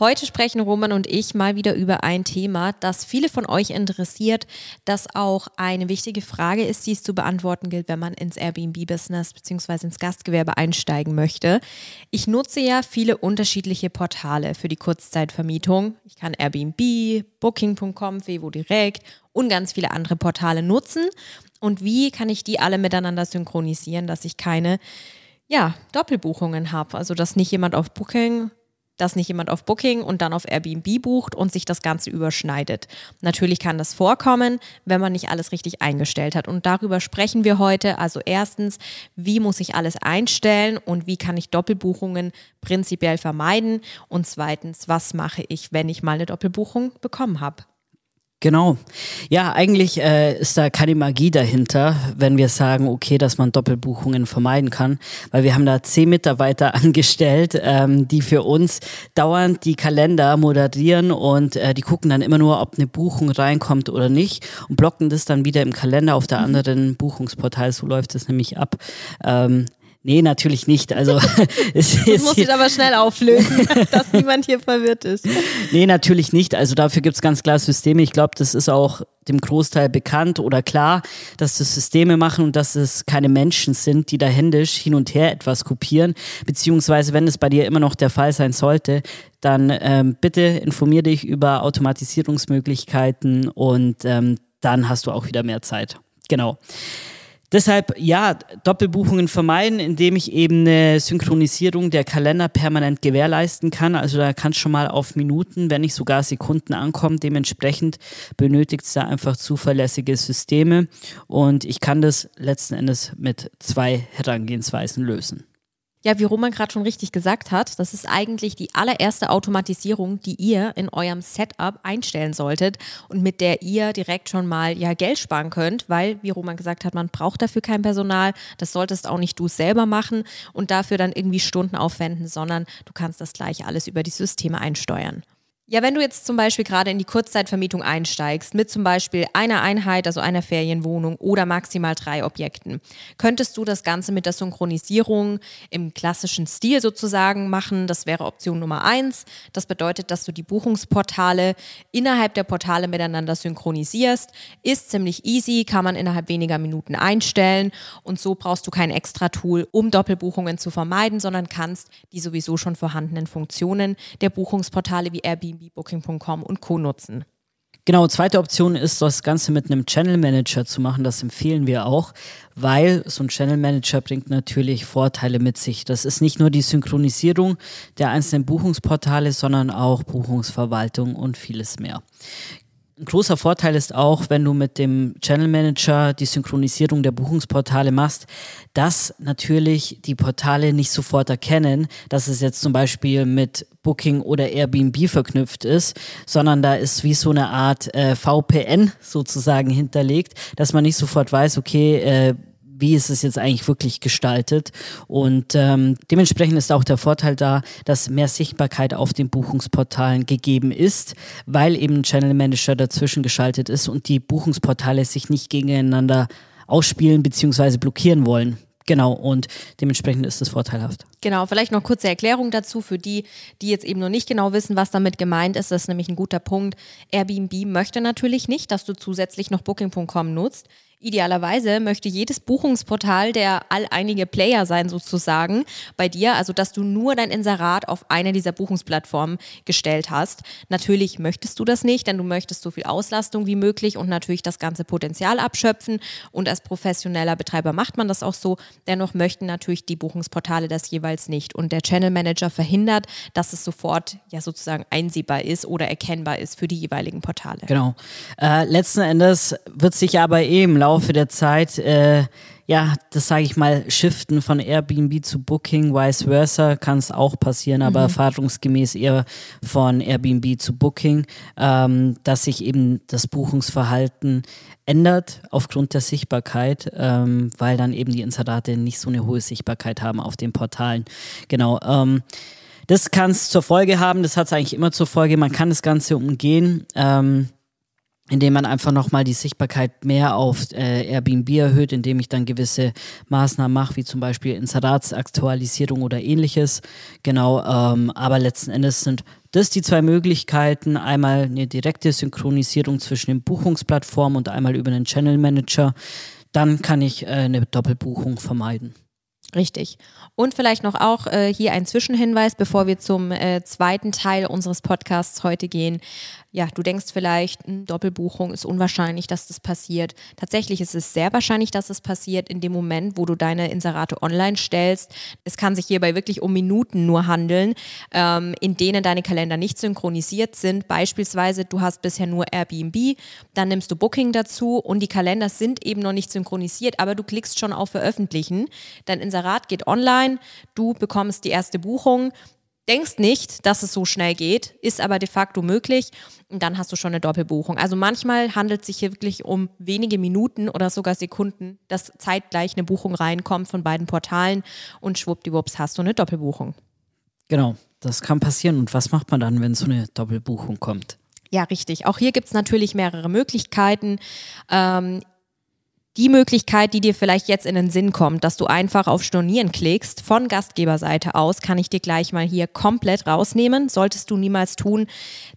Heute sprechen Roman und ich mal wieder über ein Thema, das viele von euch interessiert, das auch eine wichtige Frage ist, die es zu beantworten gilt, wenn man ins Airbnb-Business bzw. ins Gastgewerbe einsteigen möchte. Ich nutze ja viele unterschiedliche Portale für die Kurzzeitvermietung. Ich kann Airbnb, Booking.com, Fevo Direkt und ganz viele andere Portale nutzen. Und wie kann ich die alle miteinander synchronisieren, dass ich keine ja, Doppelbuchungen habe? Also, dass nicht jemand auf Booking dass nicht jemand auf Booking und dann auf Airbnb bucht und sich das Ganze überschneidet. Natürlich kann das vorkommen, wenn man nicht alles richtig eingestellt hat. Und darüber sprechen wir heute. Also erstens, wie muss ich alles einstellen und wie kann ich Doppelbuchungen prinzipiell vermeiden? Und zweitens, was mache ich, wenn ich mal eine Doppelbuchung bekommen habe? Genau. Ja, eigentlich äh, ist da keine Magie dahinter, wenn wir sagen, okay, dass man Doppelbuchungen vermeiden kann, weil wir haben da zehn Mitarbeiter angestellt, ähm, die für uns dauernd die Kalender moderieren und äh, die gucken dann immer nur, ob eine Buchung reinkommt oder nicht und blocken das dann wieder im Kalender auf der mhm. anderen Buchungsportal. So läuft es nämlich ab. Ähm, Nee, natürlich nicht. Also es, das muss ich aber schnell auflösen, dass niemand hier verwirrt ist. Nee, natürlich nicht. Also dafür gibt es ganz klar Systeme. Ich glaube, das ist auch dem Großteil bekannt oder klar, dass das Systeme machen und dass es keine Menschen sind, die da händisch hin und her etwas kopieren. Beziehungsweise, wenn es bei dir immer noch der Fall sein sollte, dann ähm, bitte informier dich über Automatisierungsmöglichkeiten und ähm, dann hast du auch wieder mehr Zeit. Genau. Deshalb ja, Doppelbuchungen vermeiden, indem ich eben eine Synchronisierung der Kalender permanent gewährleisten kann. Also da kann es schon mal auf Minuten, wenn nicht sogar Sekunden ankommen. Dementsprechend benötigt es da einfach zuverlässige Systeme und ich kann das letzten Endes mit zwei Herangehensweisen lösen. Ja, wie Roman gerade schon richtig gesagt hat, das ist eigentlich die allererste Automatisierung, die ihr in eurem Setup einstellen solltet und mit der ihr direkt schon mal ja Geld sparen könnt, weil, wie Roman gesagt hat, man braucht dafür kein Personal. Das solltest auch nicht du selber machen und dafür dann irgendwie Stunden aufwenden, sondern du kannst das gleich alles über die Systeme einsteuern. Ja, wenn du jetzt zum Beispiel gerade in die Kurzzeitvermietung einsteigst, mit zum Beispiel einer Einheit, also einer Ferienwohnung oder maximal drei Objekten, könntest du das Ganze mit der Synchronisierung im klassischen Stil sozusagen machen. Das wäre Option Nummer eins. Das bedeutet, dass du die Buchungsportale innerhalb der Portale miteinander synchronisierst. Ist ziemlich easy, kann man innerhalb weniger Minuten einstellen und so brauchst du kein extra Tool, um Doppelbuchungen zu vermeiden, sondern kannst die sowieso schon vorhandenen Funktionen der Buchungsportale wie Airbnb Airbnb, Booking.com und Co. nutzen. Genau, zweite Option ist, das Ganze mit einem Channel Manager zu machen. Das empfehlen wir auch, weil so ein Channel Manager bringt natürlich Vorteile mit sich. Das ist nicht nur die Synchronisierung der einzelnen Buchungsportale, sondern auch Buchungsverwaltung und vieles mehr. Ein großer Vorteil ist auch, wenn du mit dem Channel Manager die Synchronisierung der Buchungsportale machst, dass natürlich die Portale nicht sofort erkennen, dass es jetzt zum Beispiel mit Booking oder Airbnb verknüpft ist, sondern da ist wie so eine Art äh, VPN sozusagen hinterlegt, dass man nicht sofort weiß, okay, äh, wie ist es jetzt eigentlich wirklich gestaltet. Und ähm, dementsprechend ist auch der Vorteil da, dass mehr Sichtbarkeit auf den Buchungsportalen gegeben ist, weil eben Channel Manager dazwischen geschaltet ist und die Buchungsportale sich nicht gegeneinander ausspielen bzw. blockieren wollen. Genau, und dementsprechend ist es vorteilhaft. Genau, vielleicht noch kurze Erklärung dazu für die, die jetzt eben noch nicht genau wissen, was damit gemeint ist. Das ist nämlich ein guter Punkt. Airbnb möchte natürlich nicht, dass du zusätzlich noch Booking.com nutzt. Idealerweise möchte jedes Buchungsportal der alleinige Player sein sozusagen bei dir, also dass du nur dein Inserat auf eine dieser Buchungsplattformen gestellt hast. Natürlich möchtest du das nicht, denn du möchtest so viel Auslastung wie möglich und natürlich das ganze Potenzial abschöpfen und als professioneller Betreiber macht man das auch so. Dennoch möchten natürlich die Buchungsportale das jeweils nicht und der Channel Manager verhindert, dass es sofort ja sozusagen einsehbar ist oder erkennbar ist für die jeweiligen Portale. Genau. Äh, letzten Endes wird sich aber eben eh im Laufe der Zeit, äh, ja, das sage ich mal, shiften von Airbnb zu Booking, vice versa kann es auch passieren, aber mhm. erfahrungsgemäß eher von Airbnb zu Booking, ähm, dass sich eben das Buchungsverhalten ändert aufgrund der Sichtbarkeit, ähm, weil dann eben die Inserate nicht so eine hohe Sichtbarkeit haben auf den Portalen. Genau. Ähm, das kann es zur Folge haben, das hat es eigentlich immer zur Folge, man kann das Ganze umgehen. Ähm, indem man einfach nochmal die Sichtbarkeit mehr auf äh, Airbnb erhöht, indem ich dann gewisse Maßnahmen mache, wie zum Beispiel Inseratsaktualisierung oder ähnliches. Genau, ähm, aber letzten Endes sind das die zwei Möglichkeiten. Einmal eine direkte Synchronisierung zwischen den Buchungsplattformen und einmal über den Channel Manager. Dann kann ich äh, eine Doppelbuchung vermeiden. Richtig. Und vielleicht noch auch äh, hier ein Zwischenhinweis, bevor wir zum äh, zweiten Teil unseres Podcasts heute gehen ja, du denkst vielleicht, hm, Doppelbuchung ist unwahrscheinlich, dass das passiert. Tatsächlich ist es sehr wahrscheinlich, dass es passiert in dem Moment, wo du deine Inserate online stellst. Es kann sich hierbei wirklich um Minuten nur handeln, ähm, in denen deine Kalender nicht synchronisiert sind. Beispielsweise, du hast bisher nur Airbnb, dann nimmst du Booking dazu und die Kalender sind eben noch nicht synchronisiert, aber du klickst schon auf Veröffentlichen. Dein Inserat geht online, du bekommst die erste Buchung denkst nicht, dass es so schnell geht, ist aber de facto möglich und dann hast du schon eine Doppelbuchung. Also manchmal handelt es sich hier wirklich um wenige Minuten oder sogar Sekunden, dass zeitgleich eine Buchung reinkommt von beiden Portalen und schwuppdiwupps hast du eine Doppelbuchung. Genau, das kann passieren. Und was macht man dann, wenn so eine Doppelbuchung kommt? Ja, richtig. Auch hier gibt es natürlich mehrere Möglichkeiten. Ähm, die Möglichkeit, die dir vielleicht jetzt in den Sinn kommt, dass du einfach auf Stornieren klickst, von Gastgeberseite aus, kann ich dir gleich mal hier komplett rausnehmen. Solltest du niemals tun,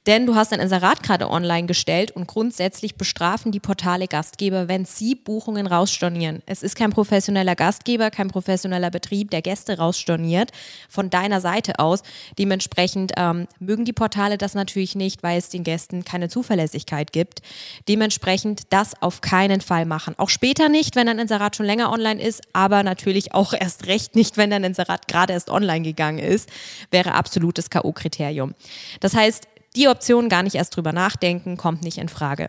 denn du hast ein Inserat gerade online gestellt und grundsätzlich bestrafen die Portale Gastgeber, wenn sie Buchungen rausstornieren. Es ist kein professioneller Gastgeber, kein professioneller Betrieb, der Gäste rausstorniert von deiner Seite aus. Dementsprechend ähm, mögen die Portale das natürlich nicht, weil es den Gästen keine Zuverlässigkeit gibt. Dementsprechend das auf keinen Fall machen. Auch später später nicht, wenn dein Inserat schon länger online ist, aber natürlich auch erst recht nicht, wenn dein Inserat gerade erst online gegangen ist, wäre absolutes K.O.-Kriterium. Das heißt, die Option gar nicht erst drüber nachdenken, kommt nicht in Frage.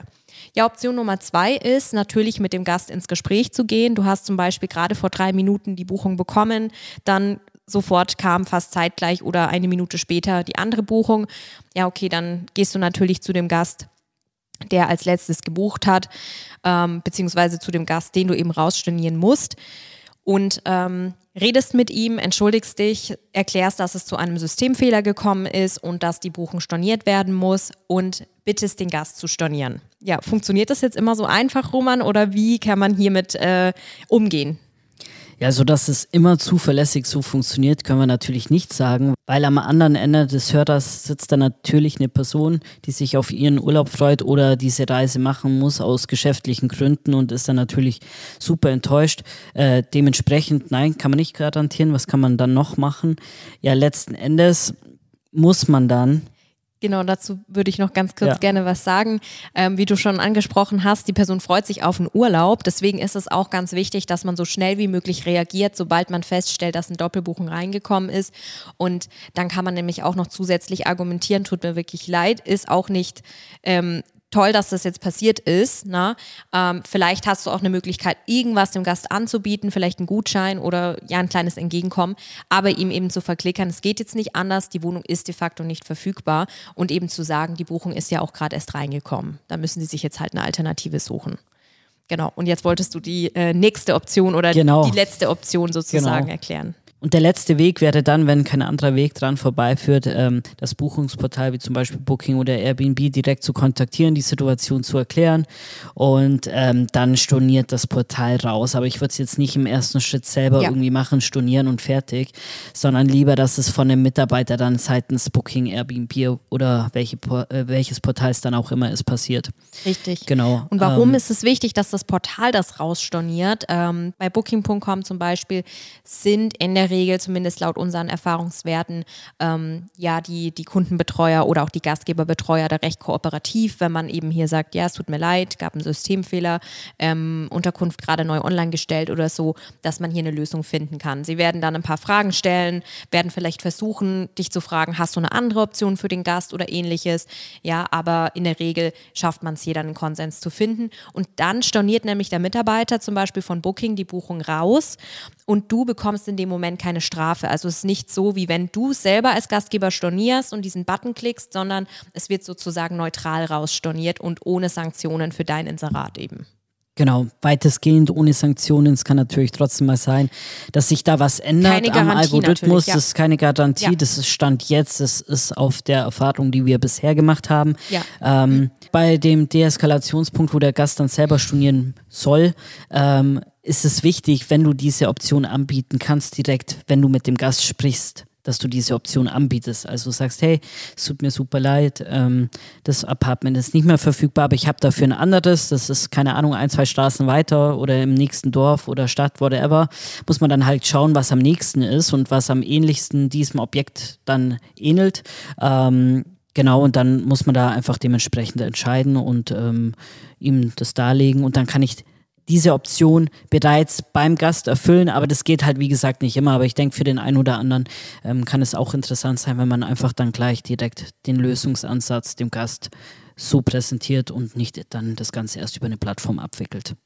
Ja, Option Nummer zwei ist natürlich mit dem Gast ins Gespräch zu gehen. Du hast zum Beispiel gerade vor drei Minuten die Buchung bekommen, dann sofort kam fast zeitgleich oder eine Minute später die andere Buchung. Ja, okay, dann gehst du natürlich zu dem Gast der als letztes gebucht hat, ähm, beziehungsweise zu dem Gast, den du eben rausstornieren musst. Und ähm, redest mit ihm, entschuldigst dich, erklärst, dass es zu einem Systemfehler gekommen ist und dass die Buchung storniert werden muss und bittest den Gast zu stornieren. Ja, funktioniert das jetzt immer so einfach, Roman, oder wie kann man hiermit äh, umgehen? Ja, so dass es immer zuverlässig so funktioniert, können wir natürlich nicht sagen, weil am anderen Ende des Hörers sitzt da natürlich eine Person, die sich auf ihren Urlaub freut oder diese Reise machen muss aus geschäftlichen Gründen und ist dann natürlich super enttäuscht. Äh, dementsprechend, nein, kann man nicht garantieren. Was kann man dann noch machen? Ja, letzten Endes muss man dann Genau, dazu würde ich noch ganz kurz ja. gerne was sagen. Ähm, wie du schon angesprochen hast, die Person freut sich auf einen Urlaub. Deswegen ist es auch ganz wichtig, dass man so schnell wie möglich reagiert, sobald man feststellt, dass ein Doppelbuchen reingekommen ist. Und dann kann man nämlich auch noch zusätzlich argumentieren, tut mir wirklich leid, ist auch nicht ähm, toll, dass das jetzt passiert ist. Ne? Ähm, vielleicht hast du auch eine Möglichkeit, irgendwas dem Gast anzubieten, vielleicht einen Gutschein oder ja ein kleines Entgegenkommen, aber ihm eben zu verklickern, es geht jetzt nicht anders, die Wohnung ist de facto nicht verfügbar und eben zu sagen, die Buchung ist ja auch gerade erst reingekommen. Da müssen sie sich jetzt halt eine Alternative suchen. Genau. Und jetzt wolltest du die äh, nächste Option oder genau. die letzte Option sozusagen genau. erklären. Und der letzte Weg wäre dann, wenn kein anderer Weg dran vorbeiführt, ähm, das Buchungsportal wie zum Beispiel Booking oder Airbnb direkt zu kontaktieren, die Situation zu erklären und ähm, dann storniert das Portal raus. Aber ich würde es jetzt nicht im ersten Schritt selber ja. irgendwie machen, stornieren und fertig, sondern lieber, dass es von einem Mitarbeiter dann seitens Booking, Airbnb oder welche, äh, welches Portal es dann auch immer ist, passiert. Richtig. Genau. Und warum ähm, ist es wichtig, dass das Portal das rausstorniert? Ähm, bei Booking.com zum Beispiel sind in der Regel, zumindest laut unseren Erfahrungswerten, ähm, ja, die, die Kundenbetreuer oder auch die Gastgeberbetreuer da recht kooperativ, wenn man eben hier sagt, ja, es tut mir leid, gab einen Systemfehler, ähm, Unterkunft gerade neu online gestellt oder so, dass man hier eine Lösung finden kann. Sie werden dann ein paar Fragen stellen, werden vielleicht versuchen, dich zu fragen, hast du eine andere Option für den Gast oder ähnliches. Ja, aber in der Regel schafft man es hier dann einen Konsens zu finden. Und dann storniert nämlich der Mitarbeiter zum Beispiel von Booking die Buchung raus und du bekommst in dem Moment keine Strafe. Also es ist nicht so, wie wenn du selber als Gastgeber stornierst und diesen Button klickst, sondern es wird sozusagen neutral rausstorniert und ohne Sanktionen für dein Inserat eben. Genau, weitestgehend ohne Sanktionen. Es kann natürlich trotzdem mal sein, dass sich da was ändert am Algorithmus. Ja. Das ist keine Garantie, ja. das ist Stand jetzt, das ist auf der Erfahrung, die wir bisher gemacht haben. Ja. Ähm, bei dem Deeskalationspunkt, wo der Gast dann selber stornieren soll, ähm, ist es wichtig, wenn du diese Option anbieten kannst, direkt, wenn du mit dem Gast sprichst dass du diese Option anbietest. Also sagst, hey, es tut mir super leid, ähm, das Apartment ist nicht mehr verfügbar, aber ich habe dafür ein anderes, das ist, keine Ahnung, ein, zwei Straßen weiter oder im nächsten Dorf oder Stadt, whatever. Muss man dann halt schauen, was am nächsten ist und was am ähnlichsten diesem Objekt dann ähnelt. Ähm, Genau, und dann muss man da einfach dementsprechend entscheiden und ähm, ihm das darlegen. Und dann kann ich diese Option bereits beim Gast erfüllen, aber das geht halt wie gesagt nicht immer. Aber ich denke, für den einen oder anderen ähm, kann es auch interessant sein, wenn man einfach dann gleich direkt den Lösungsansatz dem Gast so präsentiert und nicht dann das Ganze erst über eine Plattform abwickelt.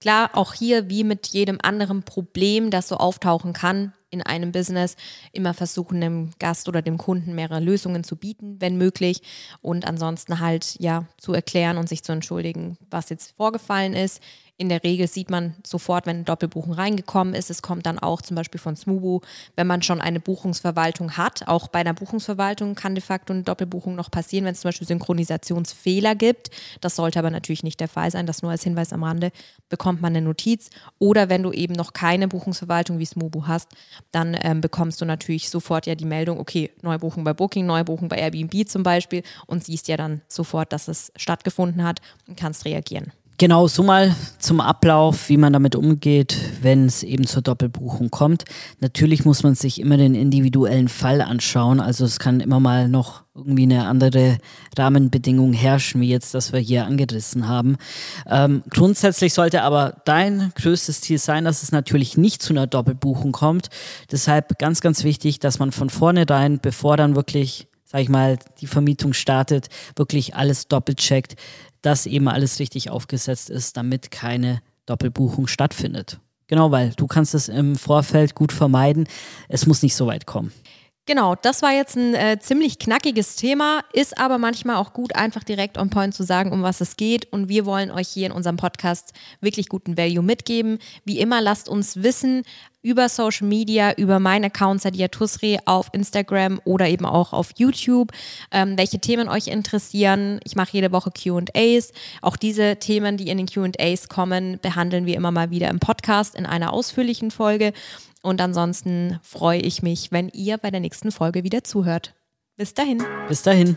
Klar, auch hier wie mit jedem anderen Problem, das so auftauchen kann in einem Business, immer versuchen, dem Gast oder dem Kunden mehrere Lösungen zu bieten, wenn möglich. Und ansonsten halt ja zu erklären und sich zu entschuldigen, was jetzt vorgefallen ist. In der Regel sieht man sofort, wenn eine Doppelbuchung reingekommen ist. Es kommt dann auch zum Beispiel von Smubu, wenn man schon eine Buchungsverwaltung hat. Auch bei einer Buchungsverwaltung kann de facto eine Doppelbuchung noch passieren, wenn es zum Beispiel Synchronisationsfehler gibt. Das sollte aber natürlich nicht der Fall sein. Das nur als Hinweis am Rande bekommt man eine Notiz. Oder wenn du eben noch keine Buchungsverwaltung wie Smubu hast, dann ähm, bekommst du natürlich sofort ja die Meldung, okay, Neubuchung bei Booking, Neubuchung bei Airbnb zum Beispiel und siehst ja dann sofort, dass es stattgefunden hat und kannst reagieren. Genau, so mal zum Ablauf, wie man damit umgeht, wenn es eben zur Doppelbuchung kommt. Natürlich muss man sich immer den individuellen Fall anschauen. Also es kann immer mal noch irgendwie eine andere Rahmenbedingung herrschen, wie jetzt das wir hier angerissen haben. Ähm, grundsätzlich sollte aber dein größtes Ziel sein, dass es natürlich nicht zu einer Doppelbuchung kommt. Deshalb ganz, ganz wichtig, dass man von vornherein, bevor dann wirklich sag ich mal, die Vermietung startet, wirklich alles doppelt checkt, dass eben alles richtig aufgesetzt ist, damit keine Doppelbuchung stattfindet. Genau, weil du kannst es im Vorfeld gut vermeiden. Es muss nicht so weit kommen. Genau, das war jetzt ein äh, ziemlich knackiges Thema, ist aber manchmal auch gut, einfach direkt on point zu sagen, um was es geht. Und wir wollen euch hier in unserem Podcast wirklich guten Value mitgeben. Wie immer, lasst uns wissen über Social Media, über meinen Account Sadia Tusri auf Instagram oder eben auch auf YouTube, ähm, welche Themen euch interessieren. Ich mache jede Woche QAs. Auch diese Themen, die in den QAs kommen, behandeln wir immer mal wieder im Podcast in einer ausführlichen Folge. Und ansonsten freue ich mich, wenn ihr bei der nächsten Folge wieder zuhört. Bis dahin. Bis dahin.